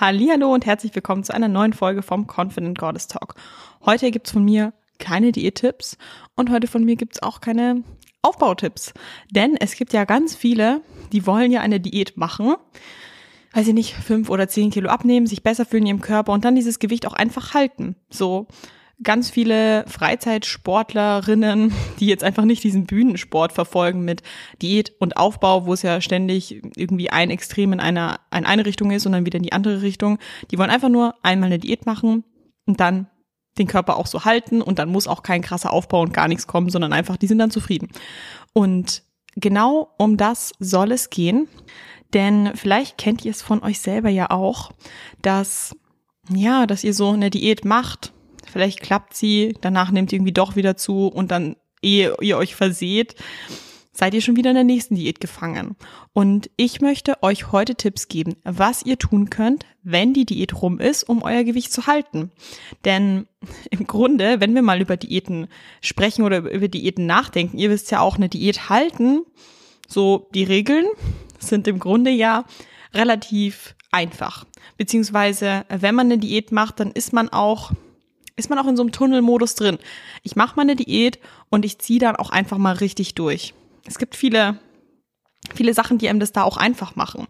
Hallo und herzlich willkommen zu einer neuen Folge vom Confident Goddess Talk. Heute gibt's von mir keine Diättipps und heute von mir gibt's auch keine Aufbautipps. Denn es gibt ja ganz viele, die wollen ja eine Diät machen, weiß ich nicht, fünf oder zehn Kilo abnehmen, sich besser fühlen in ihrem Körper und dann dieses Gewicht auch einfach halten. So ganz viele Freizeitsportlerinnen, die jetzt einfach nicht diesen Bühnensport verfolgen mit Diät und Aufbau, wo es ja ständig irgendwie ein Extrem in einer in eine Richtung ist und dann wieder in die andere Richtung. Die wollen einfach nur einmal eine Diät machen und dann den Körper auch so halten und dann muss auch kein krasser Aufbau und gar nichts kommen, sondern einfach, die sind dann zufrieden. Und genau um das soll es gehen, denn vielleicht kennt ihr es von euch selber ja auch, dass ja, dass ihr so eine Diät macht Vielleicht klappt sie, danach nehmt ihr irgendwie doch wieder zu und dann, ehe ihr euch verseht, seid ihr schon wieder in der nächsten Diät gefangen. Und ich möchte euch heute Tipps geben, was ihr tun könnt, wenn die Diät rum ist, um euer Gewicht zu halten. Denn im Grunde, wenn wir mal über Diäten sprechen oder über Diäten nachdenken, ihr wisst ja auch, eine Diät halten, so die Regeln sind im Grunde ja relativ einfach. Beziehungsweise, wenn man eine Diät macht, dann ist man auch ist man auch in so einem Tunnelmodus drin. Ich mache meine Diät und ich ziehe dann auch einfach mal richtig durch. Es gibt viele viele Sachen, die einem das da auch einfach machen.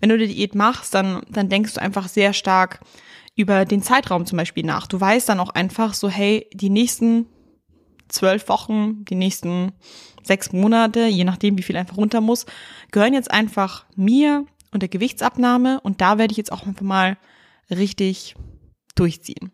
Wenn du eine Diät machst, dann, dann denkst du einfach sehr stark über den Zeitraum zum Beispiel nach. Du weißt dann auch einfach so, hey, die nächsten zwölf Wochen, die nächsten sechs Monate, je nachdem, wie viel einfach runter muss, gehören jetzt einfach mir und der Gewichtsabnahme und da werde ich jetzt auch einfach mal richtig durchziehen.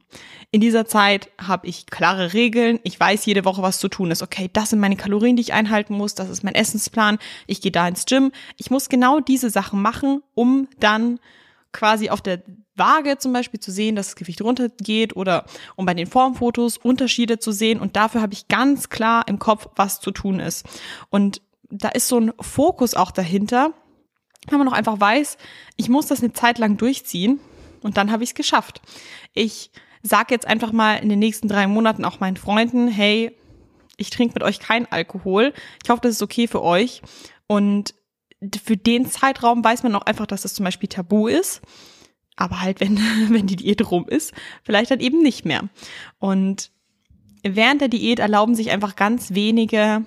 In dieser Zeit habe ich klare Regeln. Ich weiß jede Woche, was zu tun ist. Okay, das sind meine Kalorien, die ich einhalten muss. Das ist mein Essensplan. Ich gehe da ins Gym. Ich muss genau diese Sachen machen, um dann quasi auf der Waage zum Beispiel zu sehen, dass das Gewicht runtergeht oder um bei den Formfotos Unterschiede zu sehen. Und dafür habe ich ganz klar im Kopf, was zu tun ist. Und da ist so ein Fokus auch dahinter, wenn man auch einfach weiß, ich muss das eine Zeit lang durchziehen und dann habe ich es geschafft. Ich sage jetzt einfach mal in den nächsten drei Monaten auch meinen Freunden, hey, ich trinke mit euch keinen Alkohol. Ich hoffe, das ist okay für euch. Und für den Zeitraum weiß man auch einfach, dass das zum Beispiel tabu ist. Aber halt, wenn, wenn die Diät rum ist, vielleicht dann eben nicht mehr. Und während der Diät erlauben sich einfach ganz wenige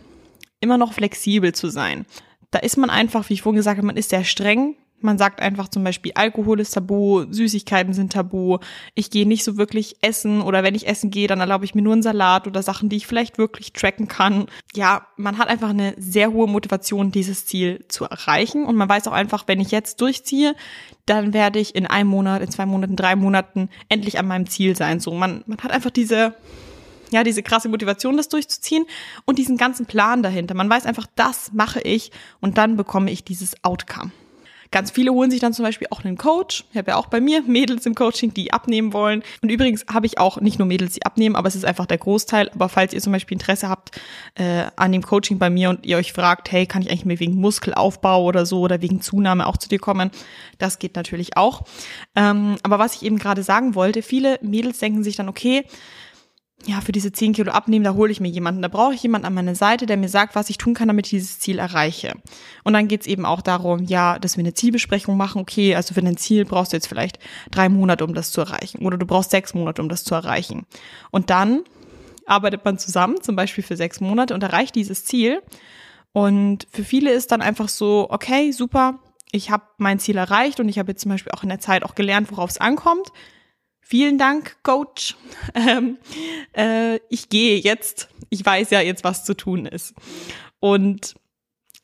immer noch flexibel zu sein. Da ist man einfach, wie ich vorhin gesagt habe, man ist sehr streng man sagt einfach zum Beispiel, Alkohol ist tabu, Süßigkeiten sind tabu, ich gehe nicht so wirklich essen oder wenn ich essen gehe, dann erlaube ich mir nur einen Salat oder Sachen, die ich vielleicht wirklich tracken kann. Ja, man hat einfach eine sehr hohe Motivation, dieses Ziel zu erreichen und man weiß auch einfach, wenn ich jetzt durchziehe, dann werde ich in einem Monat, in zwei Monaten, drei Monaten endlich an meinem Ziel sein. So, man, man hat einfach diese ja, diese krasse Motivation, das durchzuziehen und diesen ganzen Plan dahinter. Man weiß einfach, das mache ich und dann bekomme ich dieses Outcome. Ganz viele holen sich dann zum Beispiel auch einen Coach. Ich habe ja auch bei mir Mädels im Coaching, die abnehmen wollen. Und übrigens habe ich auch nicht nur Mädels, die abnehmen, aber es ist einfach der Großteil. Aber falls ihr zum Beispiel Interesse habt äh, an dem Coaching bei mir und ihr euch fragt, hey, kann ich eigentlich mir wegen Muskelaufbau oder so oder wegen Zunahme auch zu dir kommen, das geht natürlich auch. Ähm, aber was ich eben gerade sagen wollte, viele Mädels denken sich dann, okay, ja, für diese 10 Kilo abnehmen, da hole ich mir jemanden. Da brauche ich jemanden an meiner Seite, der mir sagt, was ich tun kann, damit ich dieses Ziel erreiche. Und dann geht's eben auch darum, ja, dass wir eine Zielbesprechung machen. Okay, also für dein Ziel brauchst du jetzt vielleicht drei Monate, um das zu erreichen. Oder du brauchst sechs Monate, um das zu erreichen. Und dann arbeitet man zusammen, zum Beispiel für sechs Monate und erreicht dieses Ziel. Und für viele ist dann einfach so, okay, super, ich habe mein Ziel erreicht und ich habe jetzt zum Beispiel auch in der Zeit auch gelernt, worauf es ankommt. Vielen Dank, Coach. Ähm, äh, ich gehe jetzt. Ich weiß ja jetzt, was zu tun ist. Und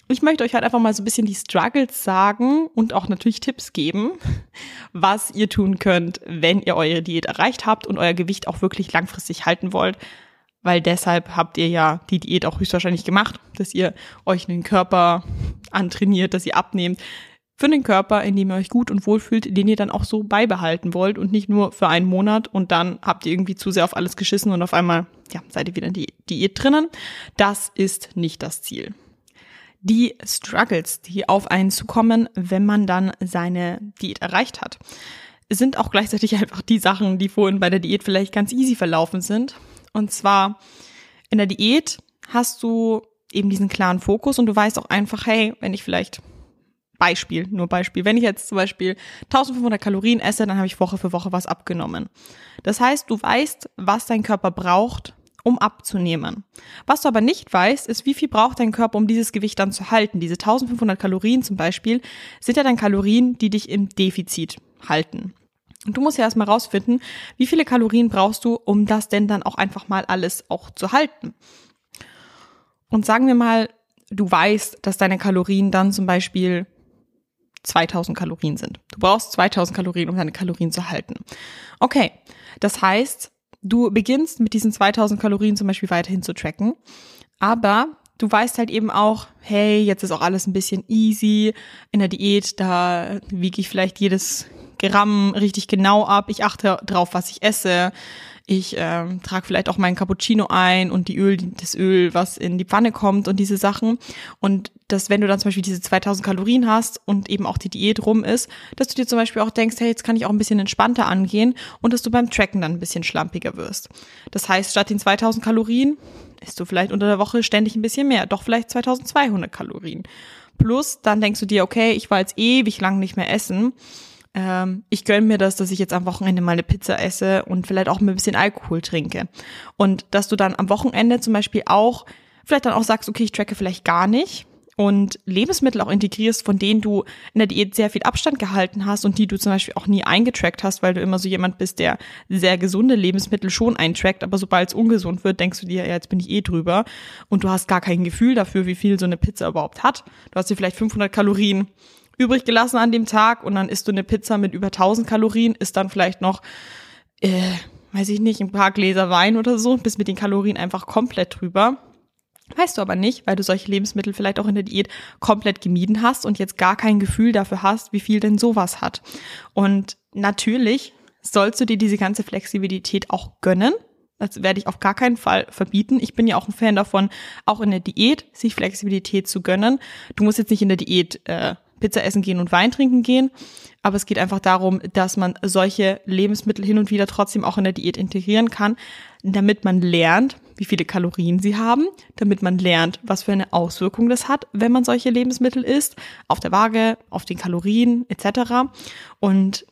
ich möchte euch halt einfach mal so ein bisschen die Struggles sagen und auch natürlich Tipps geben, was ihr tun könnt, wenn ihr eure Diät erreicht habt und euer Gewicht auch wirklich langfristig halten wollt. Weil deshalb habt ihr ja die Diät auch höchstwahrscheinlich gemacht, dass ihr euch einen Körper antrainiert, dass ihr abnehmt, für den Körper, in dem ihr euch gut und wohl fühlt, den ihr dann auch so beibehalten wollt und nicht nur für einen Monat und dann habt ihr irgendwie zu sehr auf alles geschissen und auf einmal, ja, seid ihr wieder in die Diät drinnen. Das ist nicht das Ziel. Die Struggles, die auf einen zukommen, wenn man dann seine Diät erreicht hat, sind auch gleichzeitig einfach die Sachen, die vorhin bei der Diät vielleicht ganz easy verlaufen sind. Und zwar in der Diät hast du eben diesen klaren Fokus und du weißt auch einfach, hey, wenn ich vielleicht Beispiel, nur Beispiel. Wenn ich jetzt zum Beispiel 1500 Kalorien esse, dann habe ich Woche für Woche was abgenommen. Das heißt, du weißt, was dein Körper braucht, um abzunehmen. Was du aber nicht weißt, ist, wie viel braucht dein Körper, um dieses Gewicht dann zu halten. Diese 1500 Kalorien zum Beispiel sind ja dann Kalorien, die dich im Defizit halten. Und du musst ja erstmal rausfinden, wie viele Kalorien brauchst du, um das denn dann auch einfach mal alles auch zu halten. Und sagen wir mal, du weißt, dass deine Kalorien dann zum Beispiel 2000 Kalorien sind. Du brauchst 2000 Kalorien, um deine Kalorien zu halten. Okay, das heißt, du beginnst mit diesen 2000 Kalorien zum Beispiel weiterhin zu tracken, aber du weißt halt eben auch, hey, jetzt ist auch alles ein bisschen easy in der Diät, da wiege ich vielleicht jedes Gramm richtig genau ab, ich achte drauf, was ich esse, ich ähm, trage vielleicht auch meinen Cappuccino ein und die Öl, das Öl, was in die Pfanne kommt und diese Sachen. Und dass wenn du dann zum Beispiel diese 2000 Kalorien hast und eben auch die Diät rum ist, dass du dir zum Beispiel auch denkst, hey, jetzt kann ich auch ein bisschen entspannter angehen und dass du beim Tracken dann ein bisschen schlampiger wirst. Das heißt, statt den 2000 Kalorien isst du vielleicht unter der Woche ständig ein bisschen mehr, doch vielleicht 2200 Kalorien. Plus, dann denkst du dir, okay, ich war jetzt ewig lang nicht mehr essen ähm, ich gönne mir das, dass ich jetzt am Wochenende mal eine Pizza esse und vielleicht auch ein bisschen Alkohol trinke. Und dass du dann am Wochenende zum Beispiel auch vielleicht dann auch sagst, okay, ich tracke vielleicht gar nicht und Lebensmittel auch integrierst, von denen du in der Diät sehr viel Abstand gehalten hast und die du zum Beispiel auch nie eingetrackt hast, weil du immer so jemand bist, der sehr gesunde Lebensmittel schon eintrackt, aber sobald es ungesund wird, denkst du dir, ja, jetzt bin ich eh drüber und du hast gar kein Gefühl dafür, wie viel so eine Pizza überhaupt hat. Du hast dir vielleicht 500 Kalorien übrig gelassen an dem Tag und dann isst du eine Pizza mit über 1000 Kalorien, isst dann vielleicht noch, äh, weiß ich nicht, ein paar Gläser Wein oder so bist mit den Kalorien einfach komplett drüber. Weißt du aber nicht, weil du solche Lebensmittel vielleicht auch in der Diät komplett gemieden hast und jetzt gar kein Gefühl dafür hast, wie viel denn sowas hat. Und natürlich sollst du dir diese ganze Flexibilität auch gönnen. Das werde ich auf gar keinen Fall verbieten. Ich bin ja auch ein Fan davon, auch in der Diät sich Flexibilität zu gönnen. Du musst jetzt nicht in der Diät äh, Pizza essen gehen und Wein trinken gehen. Aber es geht einfach darum, dass man solche Lebensmittel hin und wieder trotzdem auch in der Diät integrieren kann, damit man lernt, wie viele Kalorien sie haben, damit man lernt, was für eine Auswirkung das hat, wenn man solche Lebensmittel isst, auf der Waage, auf den Kalorien etc. Und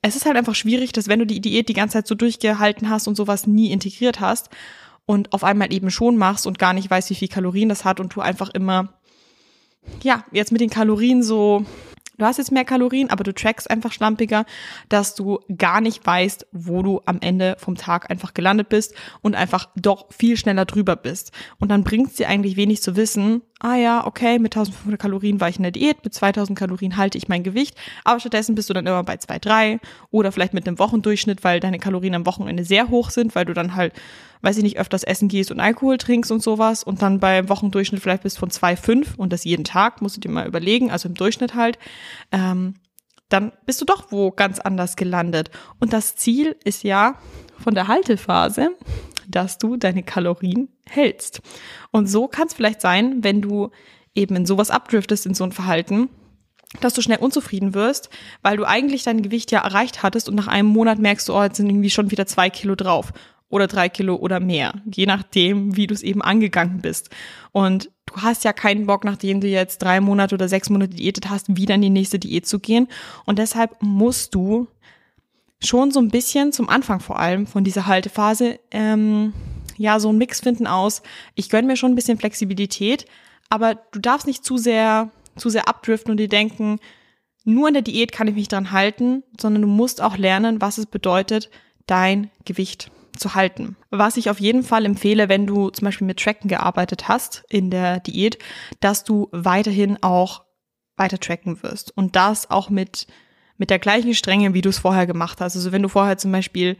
es ist halt einfach schwierig, dass wenn du die Diät die ganze Zeit so durchgehalten hast und sowas nie integriert hast und auf einmal eben schon machst und gar nicht weißt, wie viel Kalorien das hat und du einfach immer ja, jetzt mit den Kalorien so, du hast jetzt mehr Kalorien, aber du trackst einfach schlampiger, dass du gar nicht weißt, wo du am Ende vom Tag einfach gelandet bist und einfach doch viel schneller drüber bist. Und dann bringt es dir eigentlich wenig zu wissen, ah ja, okay, mit 1500 Kalorien war ich in der Diät, mit 2000 Kalorien halte ich mein Gewicht, aber stattdessen bist du dann immer bei 2, 3 oder vielleicht mit einem Wochendurchschnitt, weil deine Kalorien am Wochenende sehr hoch sind, weil du dann halt, weiß ich nicht, öfters essen gehst und Alkohol trinkst und sowas und dann beim Wochendurchschnitt vielleicht bist von 2, 5 und das jeden Tag, musst du dir mal überlegen, also im Durchschnitt halt, ähm, dann bist du doch wo ganz anders gelandet. Und das Ziel ist ja von der Haltephase, dass du deine Kalorien hältst. Und so kann es vielleicht sein, wenn du eben in sowas abdriftest, in so ein Verhalten, dass du schnell unzufrieden wirst, weil du eigentlich dein Gewicht ja erreicht hattest und nach einem Monat merkst du, oh, jetzt sind irgendwie schon wieder zwei Kilo drauf oder drei Kilo oder mehr, je nachdem, wie du es eben angegangen bist. Und du hast ja keinen Bock, nachdem du jetzt drei Monate oder sechs Monate diätet hast, wieder in die nächste Diät zu gehen. Und deshalb musst du schon so ein bisschen zum Anfang vor allem von dieser Haltephase ähm, ja so ein Mix finden aus. Ich gönne mir schon ein bisschen Flexibilität, aber du darfst nicht zu sehr zu sehr abdriften und dir denken, nur in der Diät kann ich mich dran halten, sondern du musst auch lernen, was es bedeutet, dein Gewicht zu halten. Was ich auf jeden Fall empfehle, wenn du zum Beispiel mit Tracken gearbeitet hast in der Diät, dass du weiterhin auch weiter tracken wirst und das auch mit mit der gleichen Strenge, wie du es vorher gemacht hast. Also wenn du vorher zum Beispiel,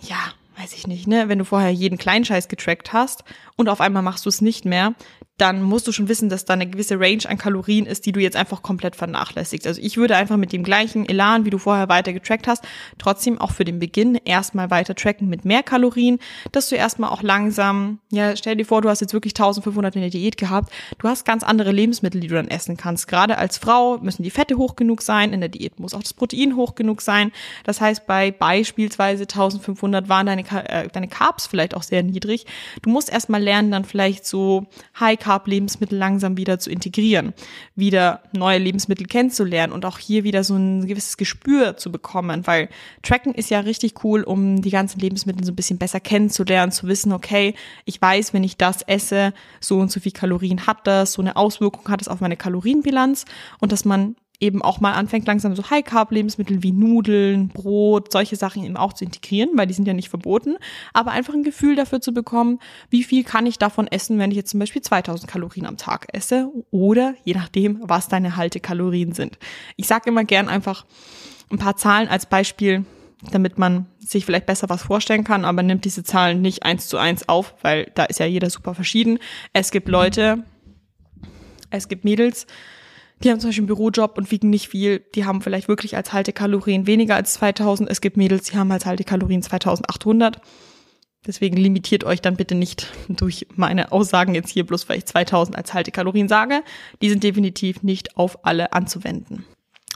ja, weiß ich nicht, ne, wenn du vorher jeden Kleinscheiß getrackt hast und auf einmal machst du es nicht mehr, dann musst du schon wissen, dass da eine gewisse Range an Kalorien ist, die du jetzt einfach komplett vernachlässigst. Also ich würde einfach mit dem gleichen Elan, wie du vorher weiter getrackt hast, trotzdem auch für den Beginn erstmal weiter tracken mit mehr Kalorien, dass du erstmal auch langsam, ja, stell dir vor, du hast jetzt wirklich 1500 in der Diät gehabt, du hast ganz andere Lebensmittel, die du dann essen kannst. Gerade als Frau müssen die Fette hoch genug sein, in der Diät muss auch das Protein hoch genug sein. Das heißt, bei beispielsweise 1500 waren deine, äh, deine Carbs vielleicht auch sehr niedrig. Du musst erstmal lernen, dann vielleicht so High Carb High-Carb-Lebensmittel langsam wieder zu integrieren, wieder neue Lebensmittel kennenzulernen und auch hier wieder so ein gewisses Gespür zu bekommen, weil Tracken ist ja richtig cool, um die ganzen Lebensmittel so ein bisschen besser kennenzulernen, zu wissen, okay, ich weiß, wenn ich das esse, so und so viel Kalorien hat das, so eine Auswirkung hat es auf meine Kalorienbilanz und dass man eben auch mal anfängt, langsam so High-Carb-Lebensmittel wie Nudeln, Brot, solche Sachen eben auch zu integrieren, weil die sind ja nicht verboten, aber einfach ein Gefühl dafür zu bekommen, wie viel kann ich davon essen, wenn ich jetzt zum Beispiel 2000 Kalorien am Tag esse oder je nachdem, was deine Haltekalorien sind. Ich sage immer gern einfach ein paar Zahlen als Beispiel, damit man sich vielleicht besser was vorstellen kann, aber nimmt diese Zahlen nicht eins zu eins auf, weil da ist ja jeder super verschieden. Es gibt Leute, es gibt Mädels, die haben zum Beispiel einen Bürojob und wiegen nicht viel. Die haben vielleicht wirklich als Haltekalorien weniger als 2000. Es gibt Mädels, die haben als Haltekalorien 2800. Deswegen limitiert euch dann bitte nicht durch meine Aussagen jetzt hier bloß, weil ich 2000 als Haltekalorien sage. Die sind definitiv nicht auf alle anzuwenden.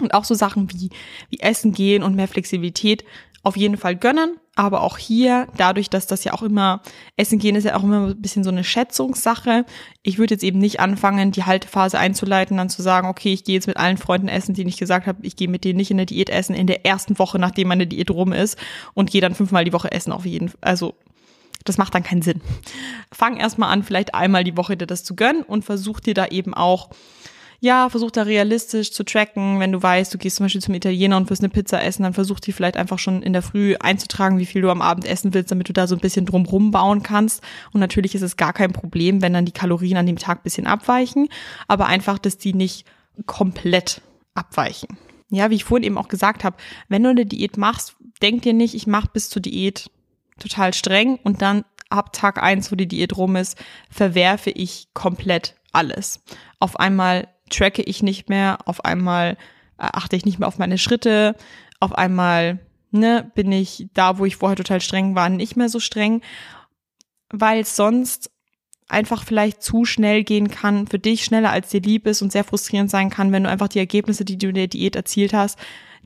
Und auch so Sachen wie, wie Essen gehen und mehr Flexibilität auf jeden Fall gönnen, aber auch hier, dadurch, dass das ja auch immer, Essen gehen ist ja auch immer ein bisschen so eine Schätzungssache. Ich würde jetzt eben nicht anfangen, die Haltephase einzuleiten, dann zu sagen, okay, ich gehe jetzt mit allen Freunden essen, denen ich gesagt habe, ich gehe mit denen nicht in der Diät essen, in der ersten Woche, nachdem meine Diät rum ist und gehe dann fünfmal die Woche essen auf jeden Fall. Also das macht dann keinen Sinn. Fang erstmal an, vielleicht einmal die Woche dir das zu gönnen und versuch dir da eben auch ja, versuch da realistisch zu tracken. Wenn du weißt, du gehst zum Beispiel zum Italiener und wirst eine Pizza essen, dann versuch die vielleicht einfach schon in der Früh einzutragen, wie viel du am Abend essen willst, damit du da so ein bisschen drumrum bauen kannst. Und natürlich ist es gar kein Problem, wenn dann die Kalorien an dem Tag bisschen abweichen, aber einfach, dass die nicht komplett abweichen. Ja, wie ich vorhin eben auch gesagt habe, wenn du eine Diät machst, denk dir nicht, ich mache bis zur Diät total streng und dann ab Tag eins, wo die Diät rum ist, verwerfe ich komplett alles. Auf einmal tracke ich nicht mehr, auf einmal äh, achte ich nicht mehr auf meine Schritte, auf einmal ne, bin ich da, wo ich vorher total streng war, nicht mehr so streng, weil sonst einfach vielleicht zu schnell gehen kann, für dich schneller als dir lieb ist und sehr frustrierend sein kann, wenn du einfach die Ergebnisse, die du in der Diät erzielt hast,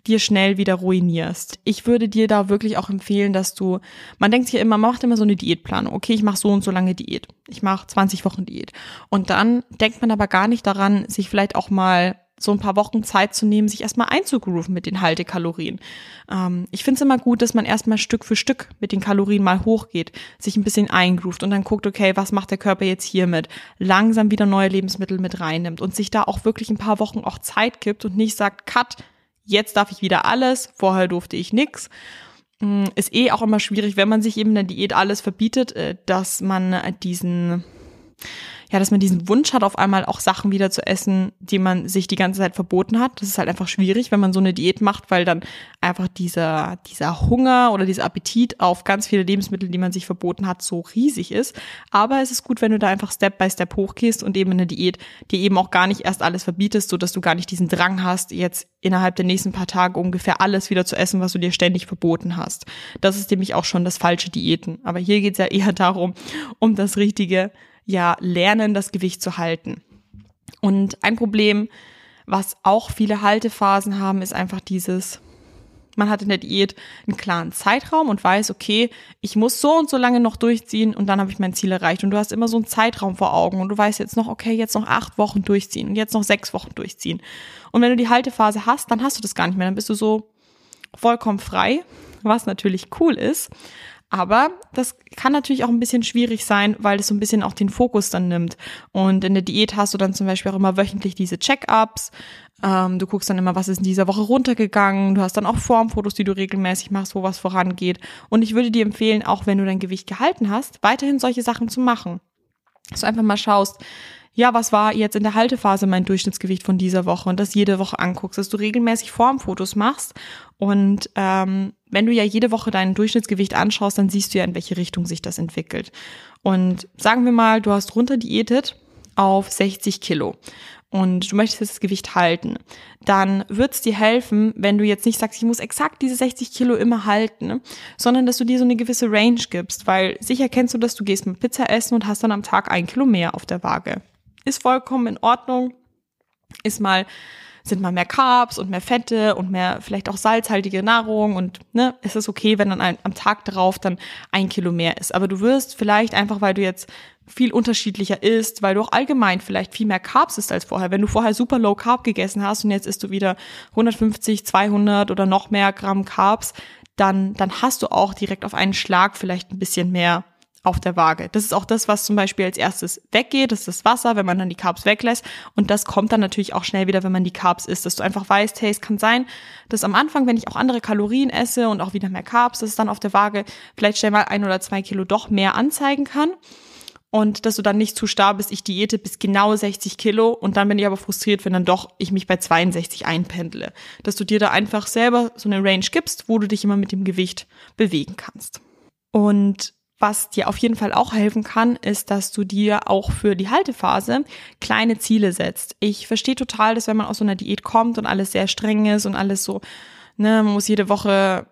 dir schnell wieder ruinierst. Ich würde dir da wirklich auch empfehlen, dass du, man denkt sich ja immer, man macht immer so eine Diätplanung. Okay, ich mache so und so lange Diät. Ich mache 20 Wochen Diät. Und dann denkt man aber gar nicht daran, sich vielleicht auch mal so ein paar Wochen Zeit zu nehmen, sich erstmal einzugrooven mit den Haltekalorien. Ähm, ich finde es immer gut, dass man erstmal Stück für Stück mit den Kalorien mal hochgeht, sich ein bisschen eingroovt und dann guckt, okay, was macht der Körper jetzt hiermit? Langsam wieder neue Lebensmittel mit reinnimmt und sich da auch wirklich ein paar Wochen auch Zeit gibt und nicht sagt, cut, jetzt darf ich wieder alles, vorher durfte ich nix. Mm, ist eh auch immer schwierig, wenn man sich eben in der Diät alles verbietet, äh, dass man diesen ja, dass man diesen Wunsch hat, auf einmal auch Sachen wieder zu essen, die man sich die ganze Zeit verboten hat. Das ist halt einfach schwierig, wenn man so eine Diät macht, weil dann einfach dieser, dieser Hunger oder dieser Appetit auf ganz viele Lebensmittel, die man sich verboten hat, so riesig ist. Aber es ist gut, wenn du da einfach Step by Step hochgehst und eben in der Diät dir eben auch gar nicht erst alles verbietest, so dass du gar nicht diesen Drang hast, jetzt innerhalb der nächsten paar Tage ungefähr alles wieder zu essen, was du dir ständig verboten hast. Das ist nämlich auch schon das falsche Diäten. Aber hier geht's ja eher darum, um das richtige ja lernen, das Gewicht zu halten. Und ein Problem, was auch viele Haltephasen haben, ist einfach dieses, man hat in der Diät einen klaren Zeitraum und weiß, okay, ich muss so und so lange noch durchziehen und dann habe ich mein Ziel erreicht. Und du hast immer so einen Zeitraum vor Augen und du weißt jetzt noch, okay, jetzt noch acht Wochen durchziehen und jetzt noch sechs Wochen durchziehen. Und wenn du die Haltephase hast, dann hast du das gar nicht mehr. Dann bist du so vollkommen frei, was natürlich cool ist. Aber das kann natürlich auch ein bisschen schwierig sein, weil es so ein bisschen auch den Fokus dann nimmt. Und in der Diät hast du dann zum Beispiel auch immer wöchentlich diese Check-ups. Ähm, du guckst dann immer, was ist in dieser Woche runtergegangen. Du hast dann auch Formfotos, die du regelmäßig machst, wo was vorangeht. Und ich würde dir empfehlen, auch wenn du dein Gewicht gehalten hast, weiterhin solche Sachen zu machen. Dass du einfach mal schaust, ja, was war jetzt in der Haltephase mein Durchschnittsgewicht von dieser Woche? Und das jede Woche anguckst, dass du regelmäßig Formfotos machst. Und ähm, wenn du ja jede Woche dein Durchschnittsgewicht anschaust, dann siehst du ja, in welche Richtung sich das entwickelt. Und sagen wir mal, du hast runter diätet auf 60 Kilo und du möchtest das Gewicht halten, dann wird es dir helfen, wenn du jetzt nicht sagst, ich muss exakt diese 60 Kilo immer halten, sondern dass du dir so eine gewisse Range gibst, weil sicher kennst du das, du gehst mit Pizza essen und hast dann am Tag ein Kilo mehr auf der Waage ist vollkommen in Ordnung. Ist mal, sind mal mehr Carbs und mehr Fette und mehr vielleicht auch salzhaltige Nahrung und ne, es ist okay, wenn dann ein, am Tag darauf dann ein Kilo mehr ist. Aber du wirst vielleicht einfach, weil du jetzt viel unterschiedlicher isst, weil du auch allgemein vielleicht viel mehr Carbs isst als vorher. Wenn du vorher super low Carb gegessen hast und jetzt isst du wieder 150, 200 oder noch mehr Gramm Carbs, dann, dann hast du auch direkt auf einen Schlag vielleicht ein bisschen mehr auf der Waage. Das ist auch das, was zum Beispiel als erstes weggeht, das ist das Wasser, wenn man dann die Carbs weglässt. Und das kommt dann natürlich auch schnell wieder, wenn man die Carbs isst, dass du einfach weißt, hey, es kann sein, dass am Anfang, wenn ich auch andere Kalorien esse und auch wieder mehr Carbs, dass es dann auf der Waage vielleicht schnell mal ein oder zwei Kilo doch mehr anzeigen kann und dass du dann nicht zu starr bist, ich diete bis genau 60 Kilo und dann bin ich aber frustriert, wenn dann doch ich mich bei 62 einpendle. Dass du dir da einfach selber so eine Range gibst, wo du dich immer mit dem Gewicht bewegen kannst. Und was dir auf jeden Fall auch helfen kann, ist, dass du dir auch für die Haltephase kleine Ziele setzt. Ich verstehe total, dass wenn man aus so einer Diät kommt und alles sehr streng ist und alles so, ne, man muss jede Woche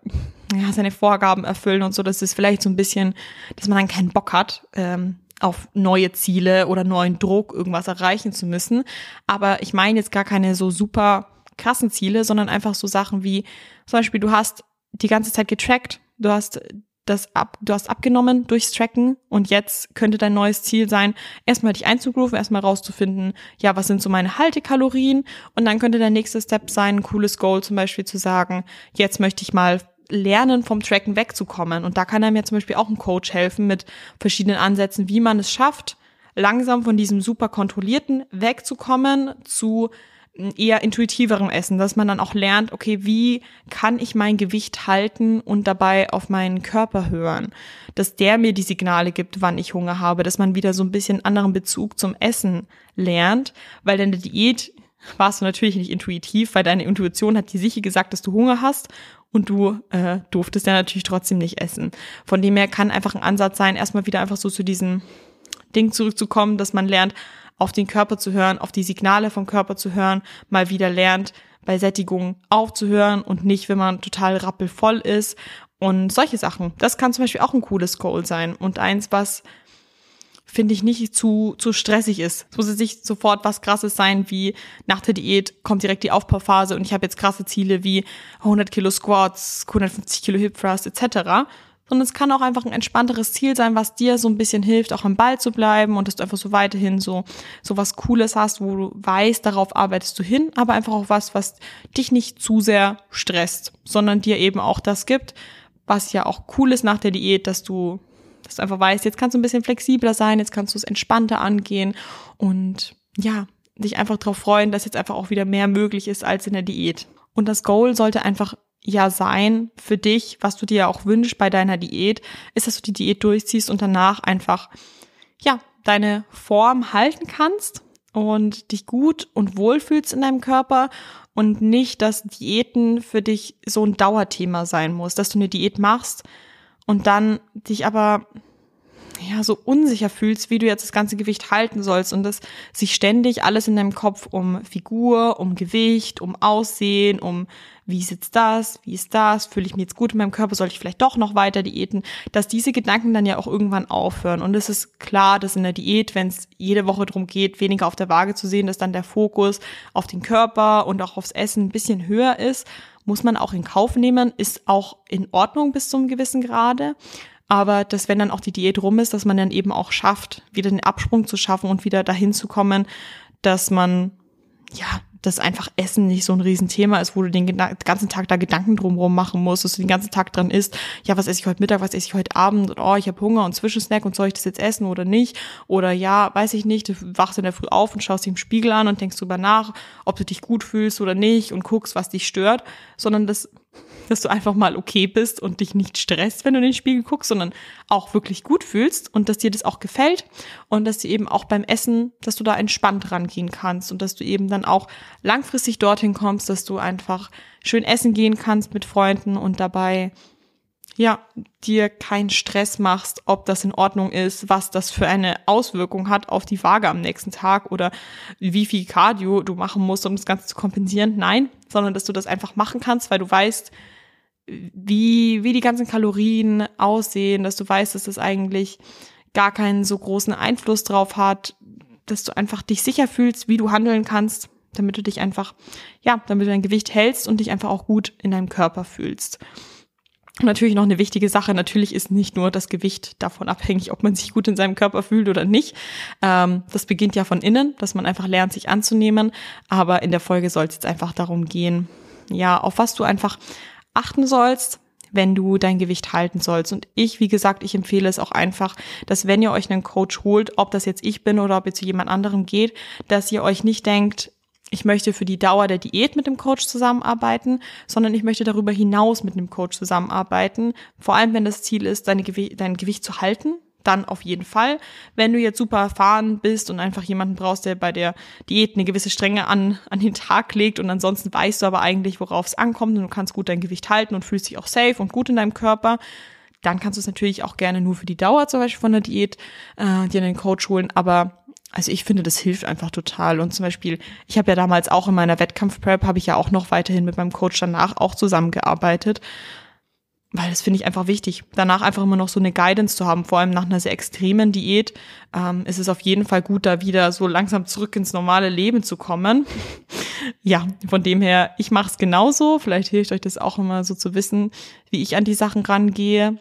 ja, seine Vorgaben erfüllen und so, dass es vielleicht so ein bisschen, dass man dann keinen Bock hat, ähm, auf neue Ziele oder neuen Druck, irgendwas erreichen zu müssen. Aber ich meine jetzt gar keine so super krassen Ziele, sondern einfach so Sachen wie zum Beispiel, du hast die ganze Zeit getrackt, du hast das ab, du hast abgenommen durchs Tracken und jetzt könnte dein neues Ziel sein, erstmal dich einzugrooven, erstmal rauszufinden, ja, was sind so meine Haltekalorien und dann könnte der nächste Step sein, ein cooles Goal zum Beispiel zu sagen, jetzt möchte ich mal lernen, vom Tracken wegzukommen. Und da kann einem ja zum Beispiel auch ein Coach helfen mit verschiedenen Ansätzen, wie man es schafft, langsam von diesem super kontrollierten wegzukommen zu eher intuitiverem Essen, dass man dann auch lernt, okay, wie kann ich mein Gewicht halten und dabei auf meinen Körper hören, dass der mir die Signale gibt, wann ich Hunger habe, dass man wieder so ein bisschen anderen Bezug zum Essen lernt, weil in der Diät warst du natürlich nicht intuitiv, weil deine Intuition hat dir sicher gesagt, dass du Hunger hast und du äh, durftest ja natürlich trotzdem nicht essen. Von dem her kann einfach ein Ansatz sein, erstmal wieder einfach so zu diesem Ding zurückzukommen, dass man lernt, auf den Körper zu hören, auf die Signale vom Körper zu hören, mal wieder lernt, bei Sättigung aufzuhören und nicht, wenn man total rappelvoll ist und solche Sachen. Das kann zum Beispiel auch ein cooles Goal sein und eins, was finde ich nicht zu, zu stressig ist. Es muss jetzt nicht sofort was krasses sein, wie nach der Diät kommt direkt die Aufbauphase und ich habe jetzt krasse Ziele wie 100 Kilo Squats, 150 Kilo Hip Thrust etc., sondern es kann auch einfach ein entspannteres Ziel sein, was dir so ein bisschen hilft, auch am Ball zu bleiben und dass du einfach so weiterhin so, so was Cooles hast, wo du weißt, darauf arbeitest du hin, aber einfach auch was, was dich nicht zu sehr stresst, sondern dir eben auch das gibt, was ja auch cool ist nach der Diät, dass du dass du einfach weißt, jetzt kannst du ein bisschen flexibler sein, jetzt kannst du es entspannter angehen und ja, dich einfach darauf freuen, dass jetzt einfach auch wieder mehr möglich ist als in der Diät. Und das Goal sollte einfach ja sein für dich, was du dir auch wünschst bei deiner Diät, ist, dass du die Diät durchziehst und danach einfach, ja, deine Form halten kannst und dich gut und wohl fühlst in deinem Körper und nicht, dass Diäten für dich so ein Dauerthema sein muss, dass du eine Diät machst, und dann dich aber ja so unsicher fühlst, wie du jetzt das ganze Gewicht halten sollst und dass sich ständig alles in deinem Kopf um Figur, um Gewicht, um Aussehen, um wie sitzt das, wie ist das, fühle ich mich jetzt gut in meinem Körper, soll ich vielleicht doch noch weiter diäten, dass diese Gedanken dann ja auch irgendwann aufhören. Und es ist klar, dass in der Diät, wenn es jede Woche darum geht, weniger auf der Waage zu sehen, dass dann der Fokus auf den Körper und auch aufs Essen ein bisschen höher ist muss man auch in Kauf nehmen, ist auch in Ordnung bis zum gewissen Grade. Aber dass wenn dann auch die Diät rum ist, dass man dann eben auch schafft, wieder den Absprung zu schaffen und wieder dahin zu kommen, dass man ja dass einfach Essen nicht so ein Riesenthema ist, wo du den ganzen Tag da Gedanken drumherum machen musst, dass du den ganzen Tag dran isst, ja, was esse ich heute Mittag, was esse ich heute Abend und oh, ich habe Hunger und Zwischensnack und soll ich das jetzt essen oder nicht? Oder ja, weiß ich nicht, du wachst in der Früh auf und schaust dich im Spiegel an und denkst drüber nach, ob du dich gut fühlst oder nicht und guckst, was dich stört, sondern das dass du einfach mal okay bist und dich nicht stresst, wenn du in den Spiegel guckst, sondern auch wirklich gut fühlst und dass dir das auch gefällt und dass du eben auch beim Essen, dass du da entspannt rangehen kannst und dass du eben dann auch langfristig dorthin kommst, dass du einfach schön essen gehen kannst mit Freunden und dabei ja, dir keinen Stress machst, ob das in Ordnung ist, was das für eine Auswirkung hat auf die Waage am nächsten Tag oder wie viel Cardio du machen musst, um das Ganze zu kompensieren. Nein, sondern dass du das einfach machen kannst, weil du weißt, wie, wie die ganzen Kalorien aussehen, dass du weißt, dass das eigentlich gar keinen so großen Einfluss drauf hat, dass du einfach dich sicher fühlst, wie du handeln kannst, damit du dich einfach, ja, damit du dein Gewicht hältst und dich einfach auch gut in deinem Körper fühlst. Und natürlich noch eine wichtige Sache, natürlich ist nicht nur das Gewicht davon abhängig, ob man sich gut in seinem Körper fühlt oder nicht. Ähm, das beginnt ja von innen, dass man einfach lernt, sich anzunehmen. Aber in der Folge soll es jetzt einfach darum gehen, ja, auf was du einfach achten sollst, wenn du dein Gewicht halten sollst. Und ich, wie gesagt, ich empfehle es auch einfach, dass wenn ihr euch einen Coach holt, ob das jetzt ich bin oder ob ihr zu jemand anderem geht, dass ihr euch nicht denkt, ich möchte für die Dauer der Diät mit dem Coach zusammenarbeiten, sondern ich möchte darüber hinaus mit dem Coach zusammenarbeiten. Vor allem, wenn das Ziel ist, dein Gewicht zu halten, dann auf jeden Fall. Wenn du jetzt super erfahren bist und einfach jemanden brauchst, der bei der Diät eine gewisse Strenge an, an den Tag legt und ansonsten weißt du aber eigentlich, worauf es ankommt und du kannst gut dein Gewicht halten und fühlst dich auch safe und gut in deinem Körper, dann kannst du es natürlich auch gerne nur für die Dauer zum Beispiel von der Diät äh, dir einen Coach holen. Aber also ich finde, das hilft einfach total. Und zum Beispiel, ich habe ja damals auch in meiner Wettkampfprep, habe ich ja auch noch weiterhin mit meinem Coach danach auch zusammengearbeitet. Weil das finde ich einfach wichtig. Danach einfach immer noch so eine Guidance zu haben, vor allem nach einer sehr extremen Diät, ähm, ist es auf jeden Fall gut, da wieder so langsam zurück ins normale Leben zu kommen. ja, von dem her, ich mache es genauso. Vielleicht hilft euch das auch immer so zu wissen, wie ich an die Sachen rangehe.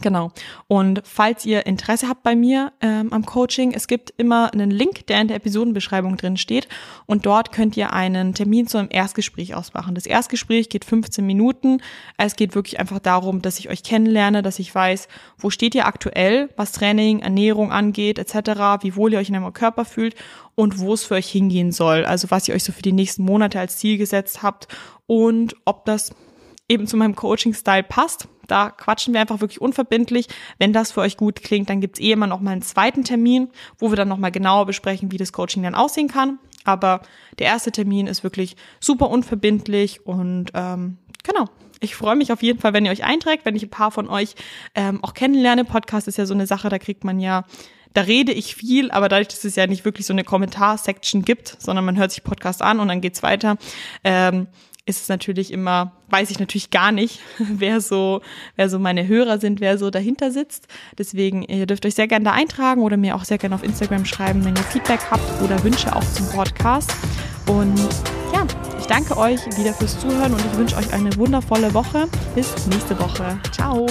Genau. Und falls ihr Interesse habt bei mir ähm, am Coaching, es gibt immer einen Link, der in der Episodenbeschreibung drin steht. Und dort könnt ihr einen Termin zu einem Erstgespräch ausmachen. Das Erstgespräch geht 15 Minuten. Es geht wirklich einfach darum, dass ich euch kennenlerne, dass ich weiß, wo steht ihr aktuell, was Training, Ernährung angeht, etc., wie wohl ihr euch in eurem Körper fühlt und wo es für euch hingehen soll. Also was ihr euch so für die nächsten Monate als Ziel gesetzt habt und ob das eben zu meinem Coaching-Style passt. Da quatschen wir einfach wirklich unverbindlich. Wenn das für euch gut klingt, dann gibt's eh immer noch mal einen zweiten Termin, wo wir dann noch mal genauer besprechen, wie das Coaching dann aussehen kann. Aber der erste Termin ist wirklich super unverbindlich und ähm, genau. Ich freue mich auf jeden Fall, wenn ihr euch einträgt, wenn ich ein paar von euch ähm, auch kennenlerne. Podcast ist ja so eine Sache, da kriegt man ja da rede ich viel, aber dadurch, dass es ja nicht wirklich so eine Kommentarsection gibt, sondern man hört sich Podcast an und dann geht's weiter, ähm, ist es natürlich immer, weiß ich natürlich gar nicht, wer so, wer so meine Hörer sind, wer so dahinter sitzt. Deswegen, ihr dürft euch sehr gerne da eintragen oder mir auch sehr gerne auf Instagram schreiben, wenn ihr Feedback habt oder Wünsche auch zum Podcast. Und ja, ich danke euch wieder fürs Zuhören und ich wünsche euch eine wundervolle Woche. Bis nächste Woche. Ciao.